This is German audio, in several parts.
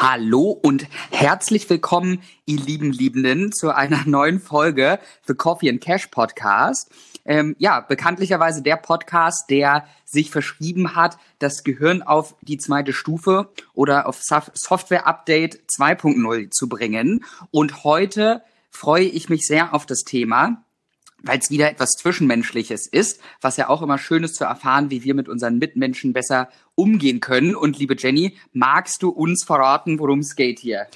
Hallo und herzlich willkommen, ihr lieben Liebenden, zu einer neuen Folge The Coffee and Cash Podcast. Ähm, ja, bekanntlicherweise der Podcast, der sich verschrieben hat, das Gehirn auf die zweite Stufe oder auf Software Update 2.0 zu bringen. Und heute freue ich mich sehr auf das Thema, weil es wieder etwas Zwischenmenschliches ist, was ja auch immer schön ist zu erfahren, wie wir mit unseren Mitmenschen besser umgehen können. Und liebe Jenny, magst du uns verraten, worum es geht hier?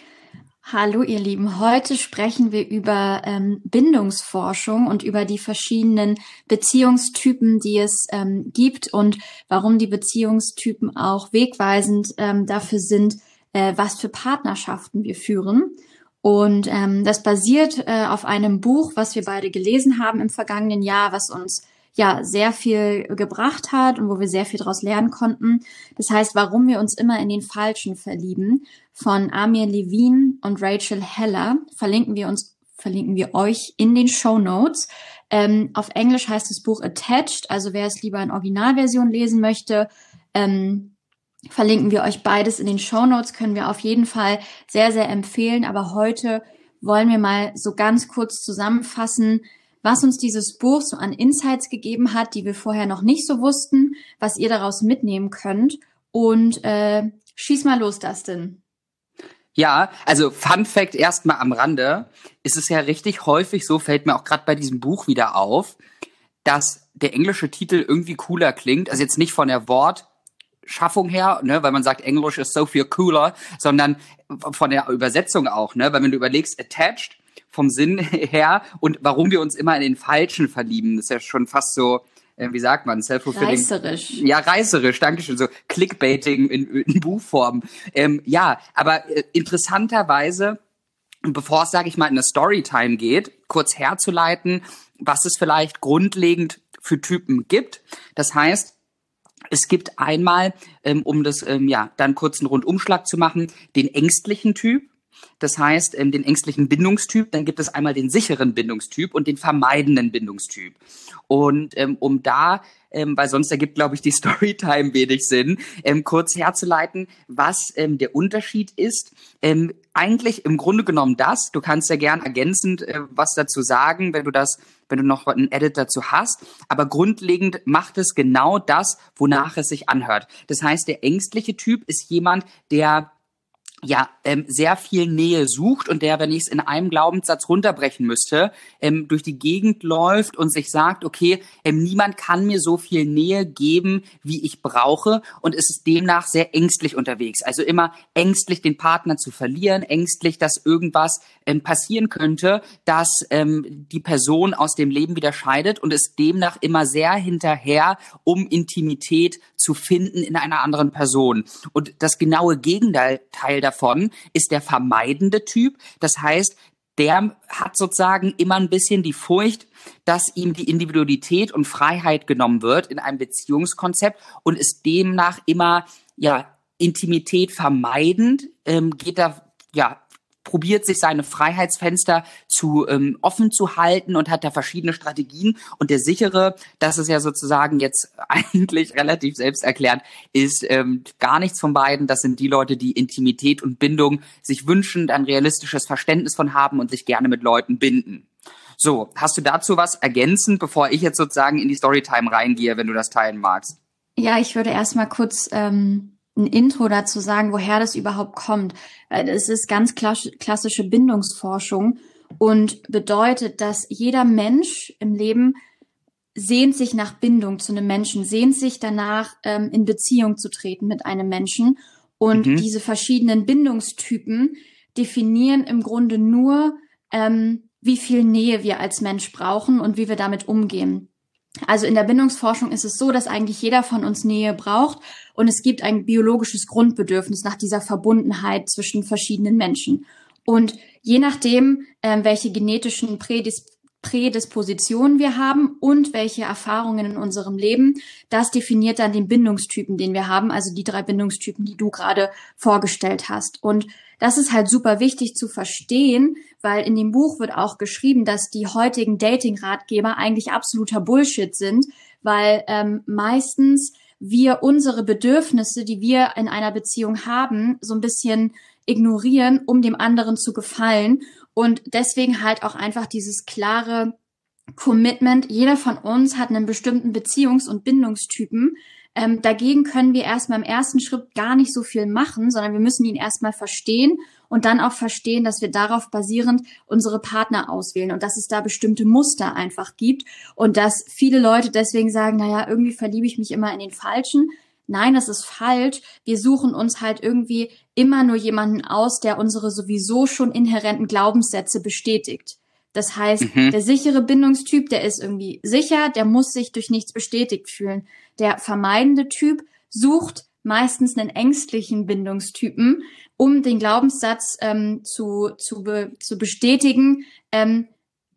Hallo ihr Lieben, heute sprechen wir über ähm, Bindungsforschung und über die verschiedenen Beziehungstypen, die es ähm, gibt und warum die Beziehungstypen auch wegweisend ähm, dafür sind, äh, was für Partnerschaften wir führen. Und ähm, das basiert äh, auf einem Buch, was wir beide gelesen haben im vergangenen Jahr, was uns ja sehr viel gebracht hat und wo wir sehr viel daraus lernen konnten. Das heißt, warum wir uns immer in den Falschen verlieben von Amir Levine und Rachel Heller verlinken wir uns verlinken wir euch in den Show Notes. Ähm, auf Englisch heißt das Buch Attached, also wer es lieber in Originalversion lesen möchte, ähm, verlinken wir euch beides in den Show Notes, können wir auf jeden Fall sehr, sehr empfehlen. Aber heute wollen wir mal so ganz kurz zusammenfassen, was uns dieses Buch so an Insights gegeben hat, die wir vorher noch nicht so wussten, was ihr daraus mitnehmen könnt. Und äh, schieß mal los, Dustin. Ja, also Fun Fact erstmal am Rande, ist es ja richtig häufig so, fällt mir auch gerade bei diesem Buch wieder auf, dass der englische Titel irgendwie cooler klingt. Also jetzt nicht von der Wort, Schaffung her, ne, weil man sagt, Englisch ist so viel cooler, sondern von der Übersetzung auch, ne, weil wenn du überlegst, attached vom Sinn her und warum wir uns immer in den Falschen verlieben, das ist ja schon fast so, äh, wie sagt man, self-fulfilling. Reißerisch. Ja, reißerisch, danke schön, so Clickbaiting in, in Buchform. Ähm, ja, aber äh, interessanterweise, bevor es, sage ich mal, in eine Storytime geht, kurz herzuleiten, was es vielleicht grundlegend für Typen gibt. Das heißt, es gibt einmal, ähm, um das ähm, ja dann kurz einen Rundumschlag zu machen, den ängstlichen Typ. Das heißt, ähm, den ängstlichen Bindungstyp, dann gibt es einmal den sicheren Bindungstyp und den vermeidenden Bindungstyp. Und ähm, um da, ähm, weil sonst ergibt, glaube ich, die Storytime wenig Sinn, kurz herzuleiten, was der Unterschied ist. Eigentlich im Grunde genommen das. Du kannst ja gern ergänzend äh, was dazu sagen, wenn du das, wenn du noch einen Edit dazu hast. Aber grundlegend macht es genau das, wonach es sich anhört. Das heißt, der ängstliche Typ ist jemand, der ja ähm, sehr viel Nähe sucht und der, wenn ich es in einem Glaubenssatz runterbrechen müsste, ähm, durch die Gegend läuft und sich sagt, okay, ähm, niemand kann mir so viel Nähe geben, wie ich brauche und ist es demnach sehr ängstlich unterwegs. Also immer ängstlich, den Partner zu verlieren, ängstlich, dass irgendwas ähm, passieren könnte, dass ähm, die Person aus dem Leben wieder scheidet und ist demnach immer sehr hinterher, um Intimität zu finden in einer anderen Person. Und das genaue Gegenteil davon ist der vermeidende Typ. Das heißt, der hat sozusagen immer ein bisschen die Furcht, dass ihm die Individualität und Freiheit genommen wird in einem Beziehungskonzept und ist demnach immer ja Intimität vermeidend, ähm, geht da ja probiert sich seine Freiheitsfenster zu ähm, offen zu halten und hat da verschiedene Strategien. Und der sichere, das ist ja sozusagen jetzt eigentlich relativ selbsterklärend, ist ähm, gar nichts von beiden. Das sind die Leute, die Intimität und Bindung sich wünschen, ein realistisches Verständnis von haben und sich gerne mit Leuten binden. So, hast du dazu was ergänzend, bevor ich jetzt sozusagen in die Storytime reingehe, wenn du das teilen magst? Ja, ich würde erstmal kurz ähm, ein Intro dazu sagen, woher das überhaupt kommt. Es ist ganz klassische Bindungsforschung und bedeutet, dass jeder Mensch im Leben sehnt sich nach Bindung zu einem Menschen, sehnt sich danach, ähm, in Beziehung zu treten mit einem Menschen. Und mhm. diese verschiedenen Bindungstypen definieren im Grunde nur, ähm, wie viel Nähe wir als Mensch brauchen und wie wir damit umgehen. Also in der Bindungsforschung ist es so, dass eigentlich jeder von uns Nähe braucht und es gibt ein biologisches Grundbedürfnis nach dieser Verbundenheit zwischen verschiedenen Menschen. Und je nachdem, äh, welche genetischen Prädis Prädispositionen wir haben und welche Erfahrungen in unserem Leben, das definiert dann den Bindungstypen, den wir haben, also die drei Bindungstypen, die du gerade vorgestellt hast. Und das ist halt super wichtig zu verstehen, weil in dem Buch wird auch geschrieben, dass die heutigen Dating-Ratgeber eigentlich absoluter Bullshit sind, weil ähm, meistens wir unsere Bedürfnisse, die wir in einer Beziehung haben, so ein bisschen ignorieren, um dem anderen zu gefallen. Und deswegen halt auch einfach dieses klare Commitment. Jeder von uns hat einen bestimmten Beziehungs- und Bindungstypen. Ähm, dagegen können wir erstmal im ersten Schritt gar nicht so viel machen, sondern wir müssen ihn erstmal verstehen und dann auch verstehen, dass wir darauf basierend unsere Partner auswählen und dass es da bestimmte Muster einfach gibt und dass viele Leute deswegen sagen, naja, irgendwie verliebe ich mich immer in den Falschen. Nein, das ist falsch. Wir suchen uns halt irgendwie immer nur jemanden aus, der unsere sowieso schon inhärenten Glaubenssätze bestätigt. Das heißt, mhm. der sichere Bindungstyp, der ist irgendwie sicher, der muss sich durch nichts bestätigt fühlen. Der vermeidende Typ sucht meistens einen ängstlichen Bindungstypen, um den Glaubenssatz ähm, zu, zu, be, zu bestätigen, ähm,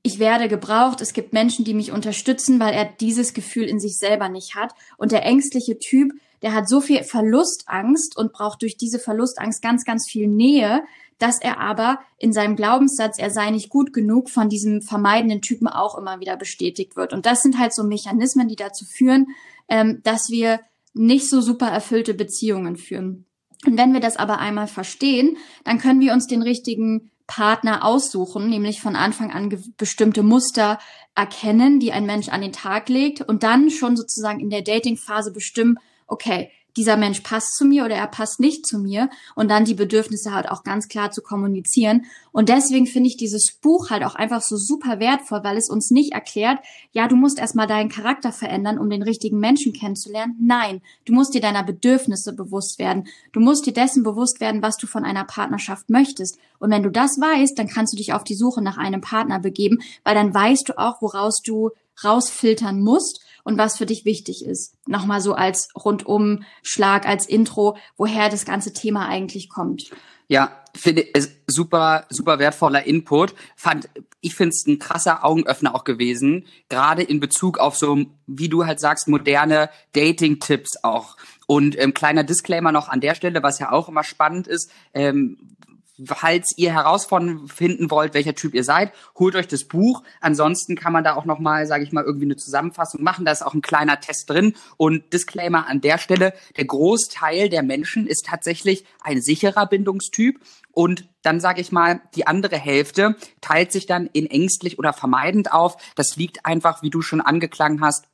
ich werde gebraucht, es gibt Menschen, die mich unterstützen, weil er dieses Gefühl in sich selber nicht hat. Und der ängstliche Typ, der hat so viel Verlustangst und braucht durch diese Verlustangst ganz, ganz viel Nähe, dass er aber in seinem Glaubenssatz, er sei nicht gut genug, von diesem vermeidenden Typen auch immer wieder bestätigt wird. Und das sind halt so Mechanismen, die dazu führen, ähm, dass wir nicht so super erfüllte Beziehungen führen. Und wenn wir das aber einmal verstehen, dann können wir uns den richtigen Partner aussuchen, nämlich von Anfang an bestimmte Muster erkennen, die ein Mensch an den Tag legt und dann schon sozusagen in der Dating-Phase bestimmen, okay, dieser Mensch passt zu mir oder er passt nicht zu mir und dann die Bedürfnisse halt auch ganz klar zu kommunizieren. Und deswegen finde ich dieses Buch halt auch einfach so super wertvoll, weil es uns nicht erklärt, ja, du musst erstmal deinen Charakter verändern, um den richtigen Menschen kennenzulernen. Nein, du musst dir deiner Bedürfnisse bewusst werden. Du musst dir dessen bewusst werden, was du von einer Partnerschaft möchtest. Und wenn du das weißt, dann kannst du dich auf die Suche nach einem Partner begeben, weil dann weißt du auch, woraus du rausfiltern musst und was für dich wichtig ist. Nochmal so als Rundumschlag, als Intro, woher das ganze Thema eigentlich kommt. Ja, finde super, super wertvoller Input. Fand, ich finde es ein krasser Augenöffner auch gewesen, gerade in Bezug auf so, wie du halt sagst, moderne Dating-Tipps auch. Und ähm, kleiner Disclaimer noch an der Stelle, was ja auch immer spannend ist, ähm, falls ihr herausfinden wollt, welcher Typ ihr seid, holt euch das Buch. Ansonsten kann man da auch nochmal, sage ich mal, irgendwie eine Zusammenfassung machen. Da ist auch ein kleiner Test drin. Und Disclaimer an der Stelle, der Großteil der Menschen ist tatsächlich ein sicherer Bindungstyp. Und dann sage ich mal, die andere Hälfte teilt sich dann in ängstlich oder vermeidend auf. Das liegt einfach, wie du schon angeklangen hast,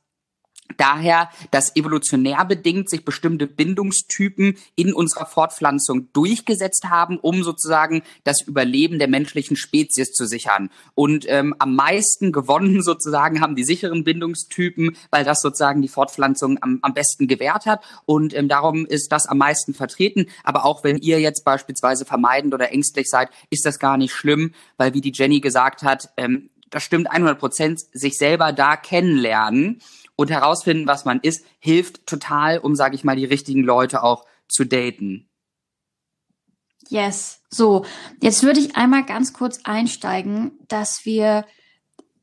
daher, dass evolutionär bedingt sich bestimmte Bindungstypen in unserer Fortpflanzung durchgesetzt haben, um sozusagen das Überleben der menschlichen Spezies zu sichern. Und ähm, am meisten gewonnen sozusagen haben die sicheren Bindungstypen, weil das sozusagen die Fortpflanzung am, am besten gewährt hat. Und ähm, darum ist das am meisten vertreten. Aber auch wenn ihr jetzt beispielsweise vermeidend oder ängstlich seid, ist das gar nicht schlimm, weil wie die Jenny gesagt hat, ähm, das stimmt 100 Prozent, sich selber da kennenlernen und herausfinden, was man ist, hilft total, um, sage ich mal, die richtigen Leute auch zu daten. Yes. So, jetzt würde ich einmal ganz kurz einsteigen, dass wir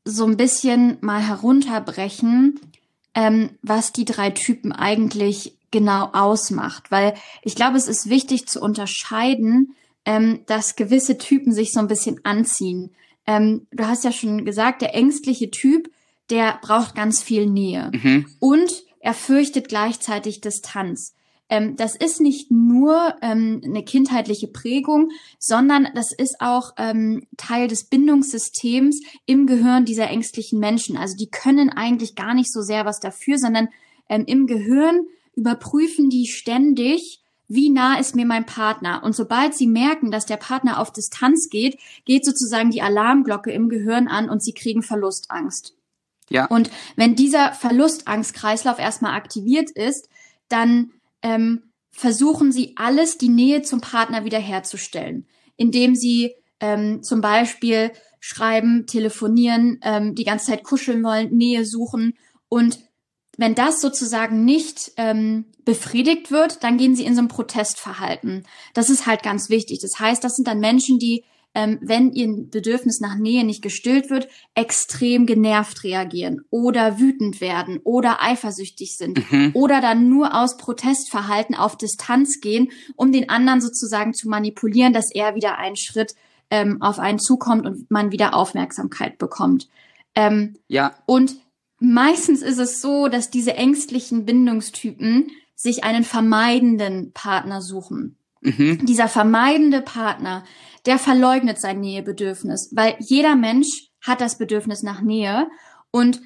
so ein bisschen mal herunterbrechen, ähm, was die drei Typen eigentlich genau ausmacht. Weil ich glaube, es ist wichtig zu unterscheiden, ähm, dass gewisse Typen sich so ein bisschen anziehen. Ähm, du hast ja schon gesagt, der ängstliche Typ, der braucht ganz viel Nähe. Mhm. Und er fürchtet gleichzeitig Distanz. Ähm, das ist nicht nur ähm, eine kindheitliche Prägung, sondern das ist auch ähm, Teil des Bindungssystems im Gehirn dieser ängstlichen Menschen. Also die können eigentlich gar nicht so sehr was dafür, sondern ähm, im Gehirn überprüfen die ständig, wie nah ist mir mein Partner? Und sobald sie merken, dass der Partner auf Distanz geht, geht sozusagen die Alarmglocke im Gehirn an und sie kriegen Verlustangst. Ja. Und wenn dieser Verlustangstkreislauf erstmal aktiviert ist, dann ähm, versuchen sie alles, die Nähe zum Partner wiederherzustellen, indem sie ähm, zum Beispiel schreiben, telefonieren, ähm, die ganze Zeit kuscheln wollen, Nähe suchen. Und wenn das sozusagen nicht ähm, befriedigt wird, dann gehen sie in so ein Protestverhalten. Das ist halt ganz wichtig. Das heißt, das sind dann Menschen, die ähm, wenn ihr Bedürfnis nach Nähe nicht gestillt wird, extrem genervt reagieren oder wütend werden oder eifersüchtig sind mhm. oder dann nur aus Protestverhalten auf Distanz gehen, um den anderen sozusagen zu manipulieren, dass er wieder einen Schritt ähm, auf einen zukommt und man wieder Aufmerksamkeit bekommt. Ähm, ja. Und meistens ist es so, dass diese ängstlichen Bindungstypen sich einen vermeidenden Partner suchen. Mhm. Dieser vermeidende Partner, der verleugnet sein Nähebedürfnis, weil jeder Mensch hat das Bedürfnis nach Nähe und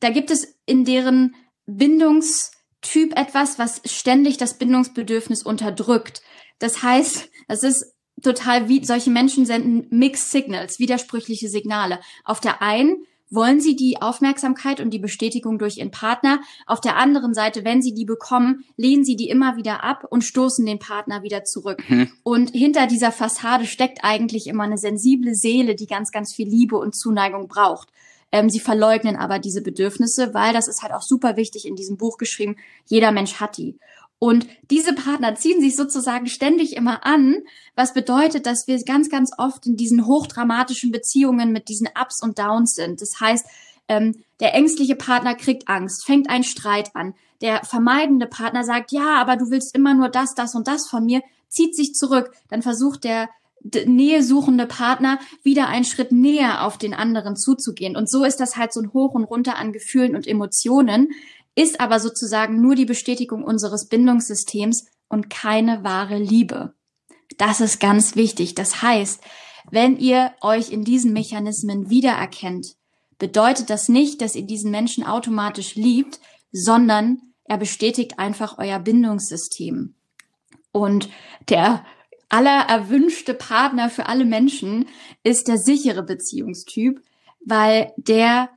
da gibt es in deren Bindungstyp etwas, was ständig das Bindungsbedürfnis unterdrückt. Das heißt, es ist total wie solche Menschen senden Mixed Signals, widersprüchliche Signale. Auf der einen wollen sie die Aufmerksamkeit und die Bestätigung durch ihren Partner. Auf der anderen Seite, wenn sie die bekommen, lehnen sie die immer wieder ab und stoßen den Partner wieder zurück. Mhm. Und hinter dieser Fassade steckt eigentlich immer eine sensible Seele, die ganz, ganz viel Liebe und Zuneigung braucht. Ähm, sie verleugnen aber diese Bedürfnisse, weil das ist halt auch super wichtig in diesem Buch geschrieben. Jeder Mensch hat die. Und diese Partner ziehen sich sozusagen ständig immer an, was bedeutet, dass wir ganz, ganz oft in diesen hochdramatischen Beziehungen mit diesen Ups und Downs sind. Das heißt, ähm, der ängstliche Partner kriegt Angst, fängt einen Streit an. Der vermeidende Partner sagt, ja, aber du willst immer nur das, das und das von mir, zieht sich zurück. Dann versucht der nähesuchende Partner wieder einen Schritt näher auf den anderen zuzugehen. Und so ist das halt so ein Hoch und Runter an Gefühlen und Emotionen, ist aber sozusagen nur die Bestätigung unseres Bindungssystems und keine wahre Liebe. Das ist ganz wichtig. Das heißt, wenn ihr euch in diesen Mechanismen wiedererkennt, bedeutet das nicht, dass ihr diesen Menschen automatisch liebt, sondern er bestätigt einfach euer Bindungssystem. Und der aller erwünschte Partner für alle Menschen ist der sichere Beziehungstyp, weil der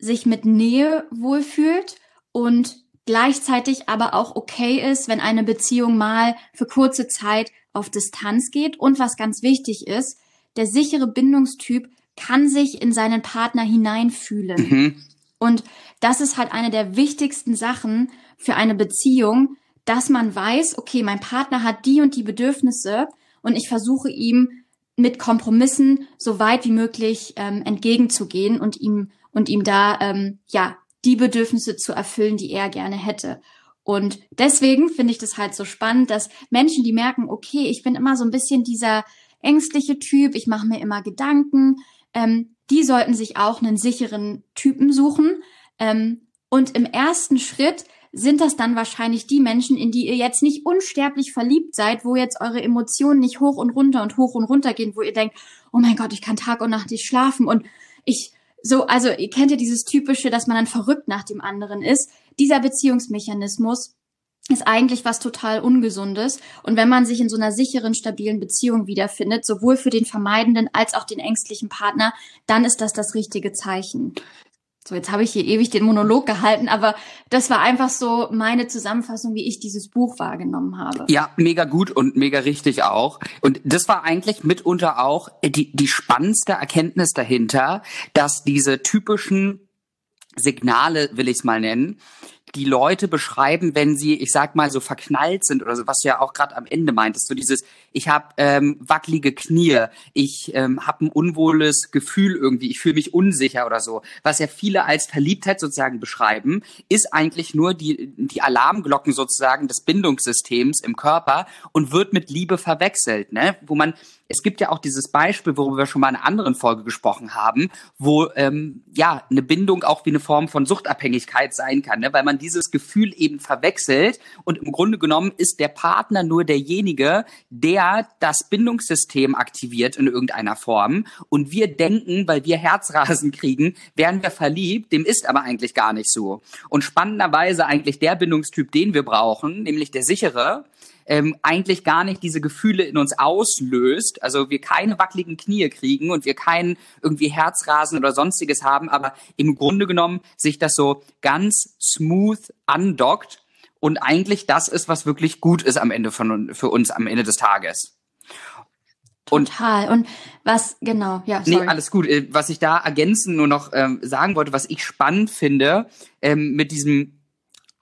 sich mit Nähe wohlfühlt und gleichzeitig aber auch okay ist, wenn eine Beziehung mal für kurze Zeit auf Distanz geht. Und was ganz wichtig ist, der sichere Bindungstyp kann sich in seinen Partner hineinfühlen. Mhm. Und das ist halt eine der wichtigsten Sachen für eine Beziehung, dass man weiß, okay, mein Partner hat die und die Bedürfnisse und ich versuche ihm mit Kompromissen so weit wie möglich ähm, entgegenzugehen und ihm und ihm da ähm, ja die Bedürfnisse zu erfüllen, die er gerne hätte. Und deswegen finde ich das halt so spannend, dass Menschen, die merken, okay, ich bin immer so ein bisschen dieser ängstliche Typ, ich mache mir immer Gedanken, ähm, die sollten sich auch einen sicheren Typen suchen. Ähm, und im ersten Schritt sind das dann wahrscheinlich die Menschen, in die ihr jetzt nicht unsterblich verliebt seid, wo jetzt eure Emotionen nicht hoch und runter und hoch und runter gehen, wo ihr denkt, oh mein Gott, ich kann Tag und Nacht nicht schlafen und ich so, also ihr kennt ja dieses typische, dass man dann verrückt nach dem anderen ist. Dieser Beziehungsmechanismus ist eigentlich was total Ungesundes. Und wenn man sich in so einer sicheren, stabilen Beziehung wiederfindet, sowohl für den vermeidenden als auch den ängstlichen Partner, dann ist das das richtige Zeichen. So, jetzt habe ich hier ewig den Monolog gehalten, aber das war einfach so meine Zusammenfassung, wie ich dieses Buch wahrgenommen habe. Ja, mega gut und mega richtig auch. Und das war eigentlich mitunter auch die, die spannendste Erkenntnis dahinter, dass diese typischen Signale, will ich es mal nennen, die Leute beschreiben, wenn sie, ich sag mal, so verknallt sind oder so, was du ja auch gerade am Ende meintest, so dieses, ich habe ähm, wackelige Knie, ich ähm, habe ein unwohles Gefühl irgendwie, ich fühle mich unsicher oder so. Was ja viele als Verliebtheit sozusagen beschreiben, ist eigentlich nur die, die Alarmglocken sozusagen des Bindungssystems im Körper und wird mit Liebe verwechselt, ne? Wo man es gibt ja auch dieses Beispiel, worüber wir schon mal in einer anderen Folge gesprochen haben, wo ähm, ja eine Bindung auch wie eine Form von Suchtabhängigkeit sein kann, ne? weil man dieses Gefühl eben verwechselt. Und im Grunde genommen ist der Partner nur derjenige, der das Bindungssystem aktiviert in irgendeiner Form. Und wir denken, weil wir Herzrasen kriegen, wären wir verliebt, dem ist aber eigentlich gar nicht so. Und spannenderweise eigentlich der Bindungstyp, den wir brauchen, nämlich der sichere, ähm, eigentlich gar nicht diese Gefühle in uns auslöst. Also wir keine wackeligen Knie kriegen und wir keinen irgendwie Herzrasen oder sonstiges haben, aber im Grunde genommen sich das so ganz smooth andockt und eigentlich das ist, was wirklich gut ist am Ende von für uns am Ende des Tages. Total. Und was, genau, ja. Sorry. Nee, alles gut. Äh, was ich da ergänzen nur noch ähm, sagen wollte, was ich spannend finde, ähm, mit diesem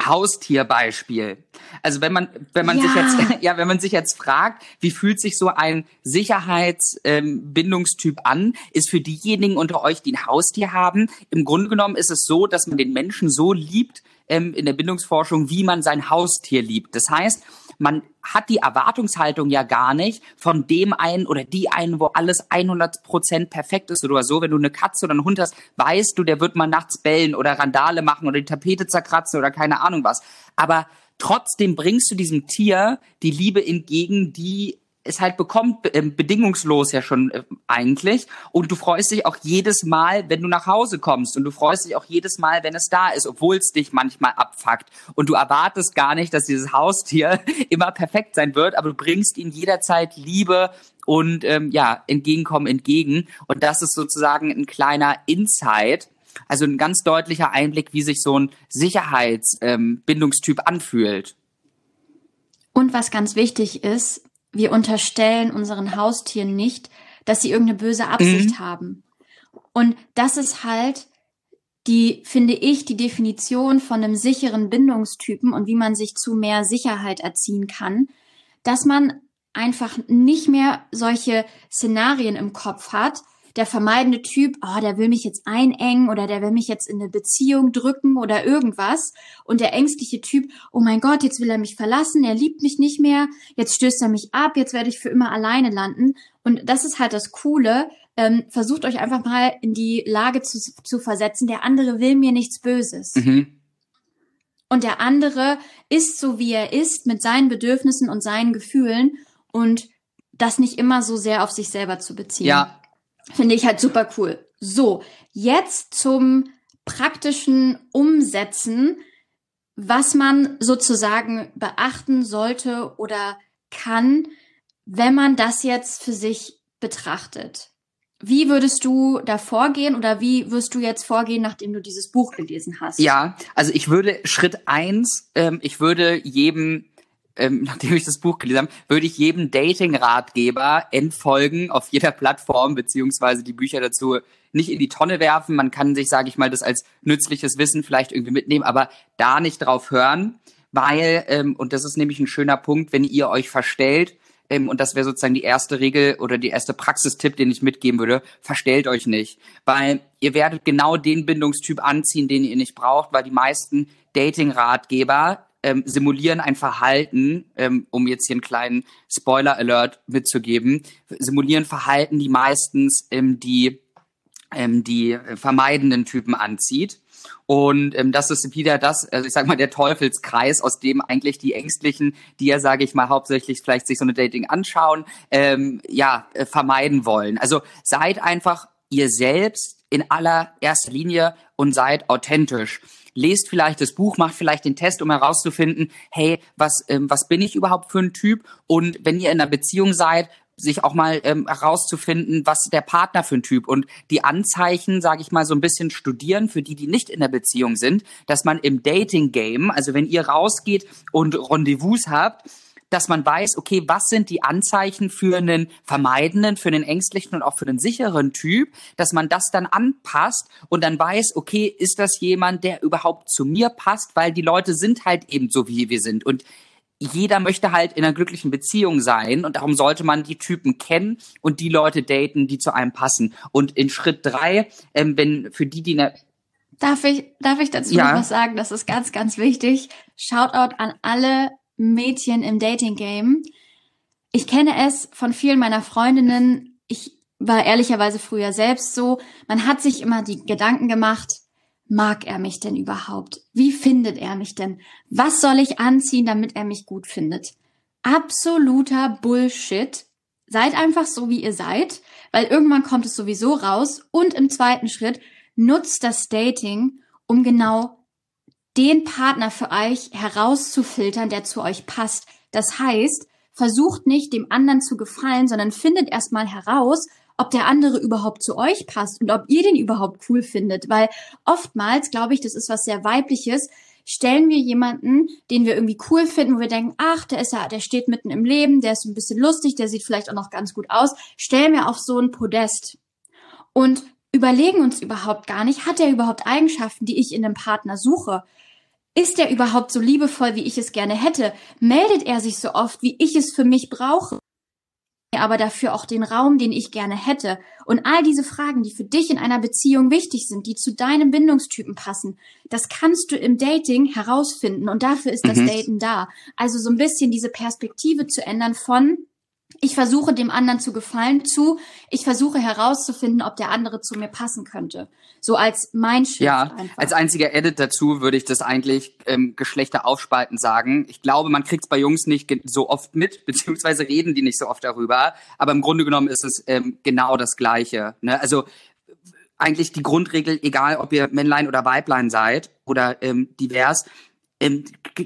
Haustierbeispiel. Also wenn man wenn man ja. sich jetzt ja wenn man sich jetzt fragt, wie fühlt sich so ein Sicherheitsbindungstyp ähm, an, ist für diejenigen unter euch, die ein Haustier haben, im Grunde genommen ist es so, dass man den Menschen so liebt ähm, in der Bindungsforschung, wie man sein Haustier liebt. Das heißt, man hat die Erwartungshaltung ja gar nicht von dem einen oder die einen, wo alles 100 Prozent perfekt ist oder so. Wenn du eine Katze oder einen Hund hast, weißt du, der wird mal nachts bellen oder Randale machen oder die Tapete zerkratzen oder keine Ahnung was. Aber trotzdem bringst du diesem Tier die Liebe entgegen, die es halt bekommt, äh, bedingungslos ja schon äh, eigentlich. Und du freust dich auch jedes Mal, wenn du nach Hause kommst. Und du freust dich auch jedes Mal, wenn es da ist, obwohl es dich manchmal abfuckt. Und du erwartest gar nicht, dass dieses Haustier immer perfekt sein wird, aber du bringst ihm jederzeit Liebe und ähm, ja, Entgegenkommen entgegen. Und das ist sozusagen ein kleiner Insight. Also ein ganz deutlicher Einblick, wie sich so ein Sicherheitsbindungstyp ähm, anfühlt. Und was ganz wichtig ist, wir unterstellen unseren Haustieren nicht, dass sie irgendeine böse Absicht mhm. haben. Und das ist halt die, finde ich, die Definition von einem sicheren Bindungstypen und wie man sich zu mehr Sicherheit erziehen kann, dass man einfach nicht mehr solche Szenarien im Kopf hat, der vermeidende Typ, oh, der will mich jetzt einengen oder der will mich jetzt in eine Beziehung drücken oder irgendwas. Und der ängstliche Typ, oh mein Gott, jetzt will er mich verlassen, er liebt mich nicht mehr, jetzt stößt er mich ab, jetzt werde ich für immer alleine landen. Und das ist halt das Coole. Ähm, versucht euch einfach mal in die Lage zu, zu versetzen, der andere will mir nichts Böses. Mhm. Und der andere ist so, wie er ist, mit seinen Bedürfnissen und seinen Gefühlen und das nicht immer so sehr auf sich selber zu beziehen. Ja, Finde ich halt super cool. So, jetzt zum praktischen Umsetzen, was man sozusagen beachten sollte oder kann, wenn man das jetzt für sich betrachtet. Wie würdest du da vorgehen oder wie wirst du jetzt vorgehen, nachdem du dieses Buch gelesen hast? Ja, also ich würde Schritt eins, ähm, ich würde jedem ähm, nachdem ich das Buch gelesen habe, würde ich jedem Dating-Ratgeber entfolgen auf jeder Plattform, beziehungsweise die Bücher dazu nicht in die Tonne werfen. Man kann sich, sage ich mal, das als nützliches Wissen vielleicht irgendwie mitnehmen, aber da nicht drauf hören, weil, ähm, und das ist nämlich ein schöner Punkt, wenn ihr euch verstellt, ähm, und das wäre sozusagen die erste Regel oder die erste Praxistipp, den ich mitgeben würde, verstellt euch nicht, weil ihr werdet genau den Bindungstyp anziehen, den ihr nicht braucht, weil die meisten Dating-Ratgeber ähm, simulieren ein Verhalten, ähm, um jetzt hier einen kleinen Spoiler-Alert mitzugeben, simulieren Verhalten, die meistens ähm, die, ähm, die vermeidenden Typen anzieht. Und ähm, das ist wieder das, also ich sag mal, der Teufelskreis, aus dem eigentlich die Ängstlichen, die ja, sage ich mal, hauptsächlich vielleicht sich so eine Dating anschauen, ähm, ja, äh, vermeiden wollen. Also seid einfach ihr selbst in allererster Linie und seid authentisch lest vielleicht das Buch, macht vielleicht den Test, um herauszufinden, hey, was, ähm, was bin ich überhaupt für ein Typ? Und wenn ihr in einer Beziehung seid, sich auch mal ähm, herauszufinden, was der Partner für ein Typ und die Anzeichen, sage ich mal, so ein bisschen studieren für die, die nicht in der Beziehung sind, dass man im Dating Game, also wenn ihr rausgeht und Rendezvous habt, dass man weiß, okay, was sind die Anzeichen für einen vermeidenden, für einen ängstlichen und auch für einen sicheren Typ, dass man das dann anpasst und dann weiß, okay, ist das jemand, der überhaupt zu mir passt, weil die Leute sind halt eben so, wie wir sind und jeder möchte halt in einer glücklichen Beziehung sein und darum sollte man die Typen kennen und die Leute daten, die zu einem passen. Und in Schritt drei, ähm, wenn für die, die eine Darf ich, darf ich dazu ja. noch was sagen? Das ist ganz, ganz wichtig. Shoutout an alle Mädchen im Dating Game. Ich kenne es von vielen meiner Freundinnen. Ich war ehrlicherweise früher selbst so. Man hat sich immer die Gedanken gemacht, mag er mich denn überhaupt? Wie findet er mich denn? Was soll ich anziehen, damit er mich gut findet? Absoluter Bullshit. Seid einfach so, wie ihr seid, weil irgendwann kommt es sowieso raus. Und im zweiten Schritt nutzt das Dating, um genau den Partner für euch herauszufiltern, der zu euch passt. Das heißt, versucht nicht dem anderen zu gefallen, sondern findet erstmal heraus, ob der andere überhaupt zu euch passt und ob ihr den überhaupt cool findet. Weil oftmals, glaube ich, das ist was sehr weibliches, stellen wir jemanden, den wir irgendwie cool finden, wo wir denken, ach, der ist ja, der steht mitten im Leben, der ist ein bisschen lustig, der sieht vielleicht auch noch ganz gut aus, stellen wir auf so ein Podest und überlegen uns überhaupt gar nicht, hat er überhaupt Eigenschaften, die ich in einem Partner suche? Ist er überhaupt so liebevoll, wie ich es gerne hätte? Meldet er sich so oft, wie ich es für mich brauche? aber dafür auch den Raum, den ich gerne hätte. Und all diese Fragen, die für dich in einer Beziehung wichtig sind, die zu deinem Bindungstypen passen, das kannst du im Dating herausfinden und dafür ist das mhm. Daten da. Also so ein bisschen diese Perspektive zu ändern von, ich versuche dem anderen zu gefallen zu, ich versuche herauszufinden, ob der andere zu mir passen könnte. So als mein Shift Ja, einfach. als einziger Edit dazu würde ich das eigentlich ähm, Geschlechter aufspalten sagen. Ich glaube, man kriegt es bei Jungs nicht so oft mit, beziehungsweise reden die nicht so oft darüber. Aber im Grunde genommen ist es ähm, genau das Gleiche. Ne? Also eigentlich die Grundregel, egal ob ihr Männlein oder Weiblein seid oder ähm, divers, ähm,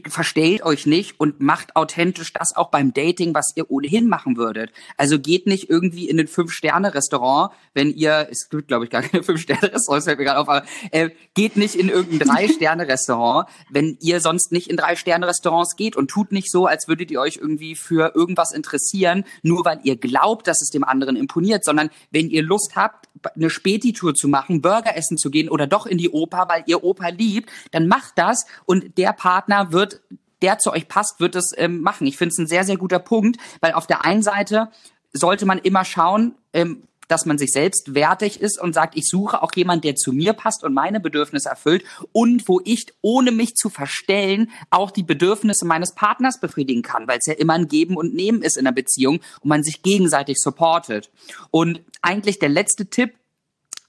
verstellt euch nicht und macht authentisch das auch beim Dating, was ihr ohnehin machen würdet. Also geht nicht irgendwie in ein Fünf-Sterne-Restaurant, wenn ihr, es gibt glaube ich gar keine Fünf-Sterne-Restaurants, fällt mir gerade auf, aber äh, geht nicht in irgendein Drei-Sterne-Restaurant, wenn ihr sonst nicht in Drei-Sterne-Restaurants geht und tut nicht so, als würdet ihr euch irgendwie für irgendwas interessieren, nur weil ihr glaubt, dass es dem anderen imponiert, sondern wenn ihr Lust habt, eine Späti-Tour zu machen, Burger essen zu gehen oder doch in die Oper, weil ihr Oper liebt, dann macht das und der Partner wird, der zu euch passt, wird es ähm, machen. Ich finde es ein sehr, sehr guter Punkt, weil auf der einen Seite sollte man immer schauen, ähm, dass man sich selbst wertig ist und sagt, ich suche auch jemand, der zu mir passt und meine Bedürfnisse erfüllt und wo ich, ohne mich zu verstellen, auch die Bedürfnisse meines Partners befriedigen kann, weil es ja immer ein Geben und Nehmen ist in einer Beziehung und man sich gegenseitig supportet. Und eigentlich der letzte Tipp,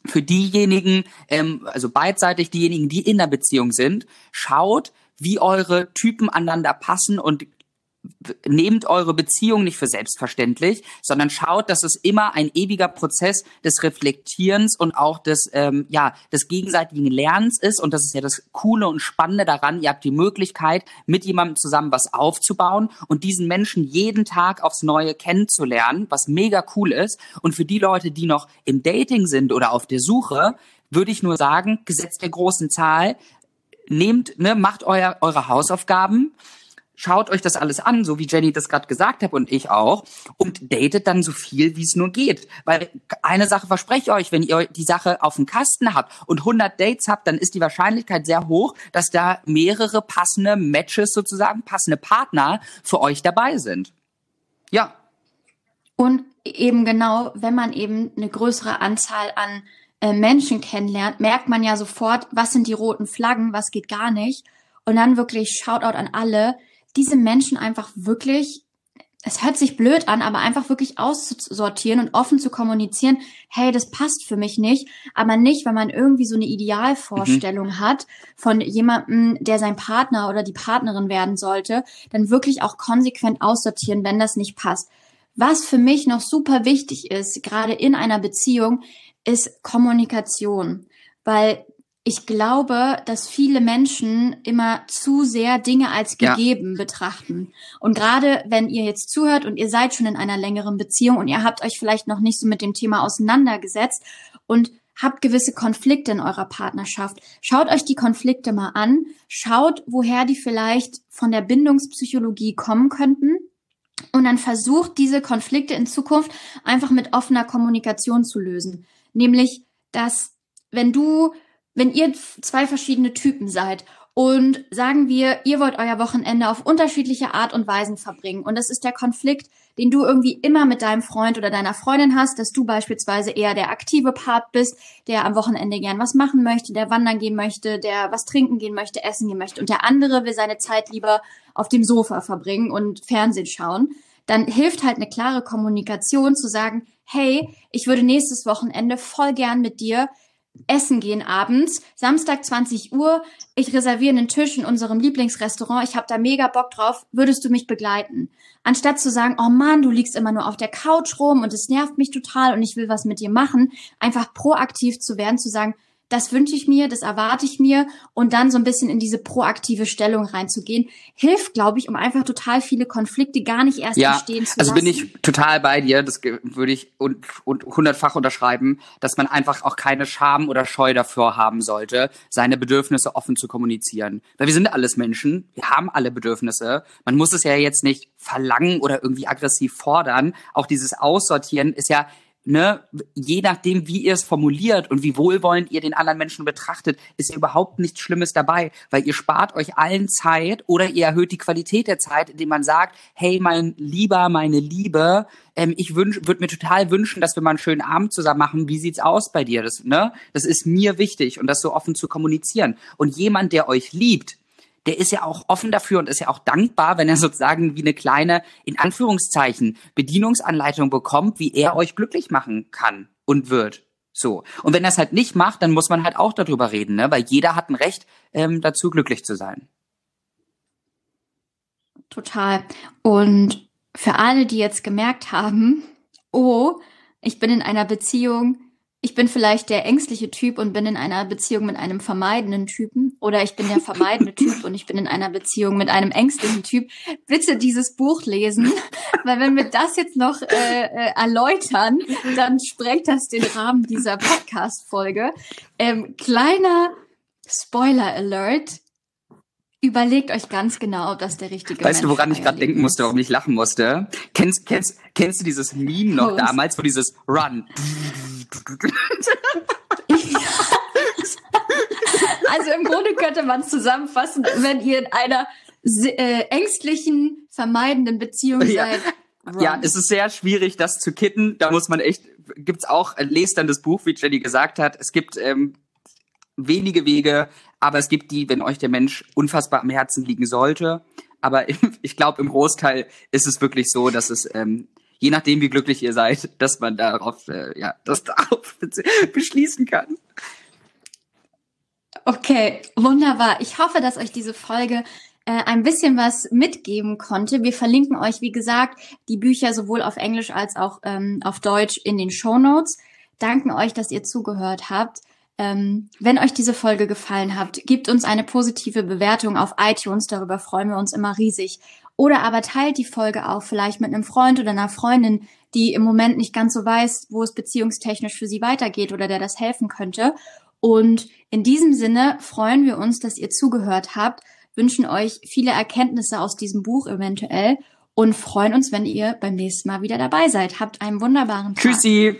für diejenigen, ähm, also beidseitig diejenigen, die in der Beziehung sind, schaut, wie eure Typen aneinander passen und nehmt eure Beziehung nicht für selbstverständlich, sondern schaut, dass es immer ein ewiger Prozess des Reflektierens und auch des, ähm, ja, des gegenseitigen Lernens ist. Und das ist ja das Coole und Spannende daran. Ihr habt die Möglichkeit, mit jemandem zusammen was aufzubauen und diesen Menschen jeden Tag aufs Neue kennenzulernen, was mega cool ist. Und für die Leute, die noch im Dating sind oder auf der Suche, würde ich nur sagen, Gesetz der großen Zahl, nehmt, ne, macht euer, eure Hausaufgaben, schaut euch das alles an, so wie Jenny das gerade gesagt hat und ich auch, und datet dann so viel, wie es nur geht. Weil eine Sache verspreche ich euch, wenn ihr die Sache auf dem Kasten habt und 100 Dates habt, dann ist die Wahrscheinlichkeit sehr hoch, dass da mehrere passende Matches sozusagen, passende Partner für euch dabei sind. Ja, Und eben genau, wenn man eben eine größere Anzahl an äh, Menschen kennenlernt, merkt man ja sofort, was sind die roten Flaggen, was geht gar nicht. Und dann wirklich Shoutout an alle, diese Menschen einfach wirklich, es hört sich blöd an, aber einfach wirklich auszusortieren und offen zu kommunizieren, hey, das passt für mich nicht, aber nicht, wenn man irgendwie so eine Idealvorstellung hat von jemandem, der sein Partner oder die Partnerin werden sollte, dann wirklich auch konsequent aussortieren, wenn das nicht passt. Was für mich noch super wichtig ist, gerade in einer Beziehung, ist Kommunikation. Weil ich glaube, dass viele Menschen immer zu sehr Dinge als Ja. gegeben betrachten. Und gerade wenn ihr jetzt zuhört und ihr seid schon in einer längeren Beziehung und ihr habt euch vielleicht noch nicht so mit dem Thema auseinandergesetzt und habt gewisse Konflikte in eurer Partnerschaft. Schaut euch die Konflikte mal an. Schaut, woher die vielleicht von der Bindungspsychologie kommen könnten. Und dann versucht diese Konflikte in Zukunft einfach mit offener Kommunikation zu lösen. Nämlich, dass wenn du, wenn ihr zwei verschiedene Typen seid und sagen wir, ihr wollt euer Wochenende auf unterschiedliche Art und Weisen verbringen und das ist der Konflikt, den du irgendwie immer mit deinem Freund oder deiner Freundin hast, dass du beispielsweise eher der aktive Part bist, der am Wochenende gern was machen möchte, der wandern gehen möchte, der was trinken gehen möchte, essen gehen möchte und der andere will seine Zeit lieber auf dem Sofa verbringen und Fernsehen schauen, dann hilft halt eine klare Kommunikation zu sagen, hey, ich würde nächstes Wochenende voll gern mit dir essen gehen abends, Samstag 20 Uhr, ich reserviere einen Tisch in unserem Lieblingsrestaurant, ich habe da mega Bock drauf, würdest du mich begleiten? Anstatt zu sagen, oh Mann, du liegst immer nur auf der Couch rum und es nervt mich total und ich will was mit dir machen, einfach proaktiv zu werden, zu sagen, das wünsche ich mir, das erwarte ich mir und dann so ein bisschen in diese proaktive Stellung reinzugehen, hilft, glaube ich, um einfach total viele Konflikte gar nicht erst ja, entstehen zu also lassen. bin ich total bei dir, das würde ich und, und hundertfach unterschreiben, dass man einfach auch keine Scham oder Scheu davor haben sollte, seine Bedürfnisse offen zu kommunizieren. Weil wir sind alles Menschen, wir haben alle Bedürfnisse. Man muss es ja jetzt nicht verlangen oder irgendwie aggressiv fordern. Auch dieses Aussortieren ist ja ne, je nachdem, wie ihr es formuliert und wie wohlwollend ihr den anderen Menschen betrachtet, ist ja überhaupt nichts Schlimmes dabei, weil ihr spart euch allen Zeit oder ihr erhöht die Qualität der Zeit, indem man sagt, hey, mein Lieber, meine Liebe, ähm, ich würde mir total wünschen, dass wir mal einen schönen Abend zusammen machen. Wie sieht's aus bei dir? Das, ne, das ist mir wichtig und das so offen zu kommunizieren. Und jemand, der euch liebt, der ist ja auch offen dafür und ist ja auch dankbar, wenn er sozusagen wie eine kleine, in Anführungszeichen, Bedienungsanleitung bekommt, wie er euch glücklich machen kann und wird. So. Und wenn er es halt nicht macht, dann muss man halt auch darüber reden, ne? Weil jeder hat ein Recht ähm, dazu, glücklich zu sein. Total. Und für alle, die jetzt gemerkt haben, oh, ich bin in einer Beziehung, ich bin vielleicht der ängstliche Typ und bin in einer Beziehung mit einem vermeidenden Typen oder ich bin der vermeidende Typ und ich bin in einer Beziehung mit einem ängstlichen Typ. Bitte dieses Buch lesen, weil wenn wir das jetzt noch äh, äh, erläutern, dann sprengt das den Rahmen dieser Podcast-Folge. Ähm, kleiner Spoiler Alert. Überlegt euch ganz genau, ob das der richtige Weißt Mensch du, woran ich gerade denken musste, warum ich lachen musste? Kennst, kennst, kennst du dieses Meme noch Host. damals, wo dieses Run? also im Grunde könnte man es zusammenfassen, wenn ihr in einer äh, ängstlichen, vermeidenden Beziehung ja. seid. Run. Ja, es ist sehr schwierig, das zu kitten. Da muss man echt, gibt's auch, äh, lest dann das Buch, wie Jenny gesagt hat. Es gibt ähm, wenige Wege, aber es gibt die, wenn euch der Mensch unfassbar am Herzen liegen sollte. Aber ich glaube, im Großteil ist es wirklich so, dass es ähm, je nachdem, wie glücklich ihr seid, dass man darauf, äh, ja, das darauf beschließen kann. Okay, wunderbar. Ich hoffe, dass euch diese Folge äh, ein bisschen was mitgeben konnte. Wir verlinken euch, wie gesagt, die Bücher sowohl auf Englisch als auch ähm, auf Deutsch in den Show Notes. Danken euch, dass ihr zugehört habt. Ähm, wenn euch diese Folge gefallen hat, gebt uns eine positive Bewertung auf iTunes. Darüber freuen wir uns immer riesig. Oder aber teilt die Folge auch vielleicht mit einem Freund oder einer Freundin, die im Moment nicht ganz so weiß, wo es beziehungstechnisch für sie weitergeht oder der das helfen könnte. Und in diesem Sinne freuen wir uns, dass ihr zugehört habt, wünschen euch viele Erkenntnisse aus diesem Buch eventuell und freuen uns, wenn ihr beim nächsten Mal wieder dabei seid. Habt einen wunderbaren Tag. Tschüssi.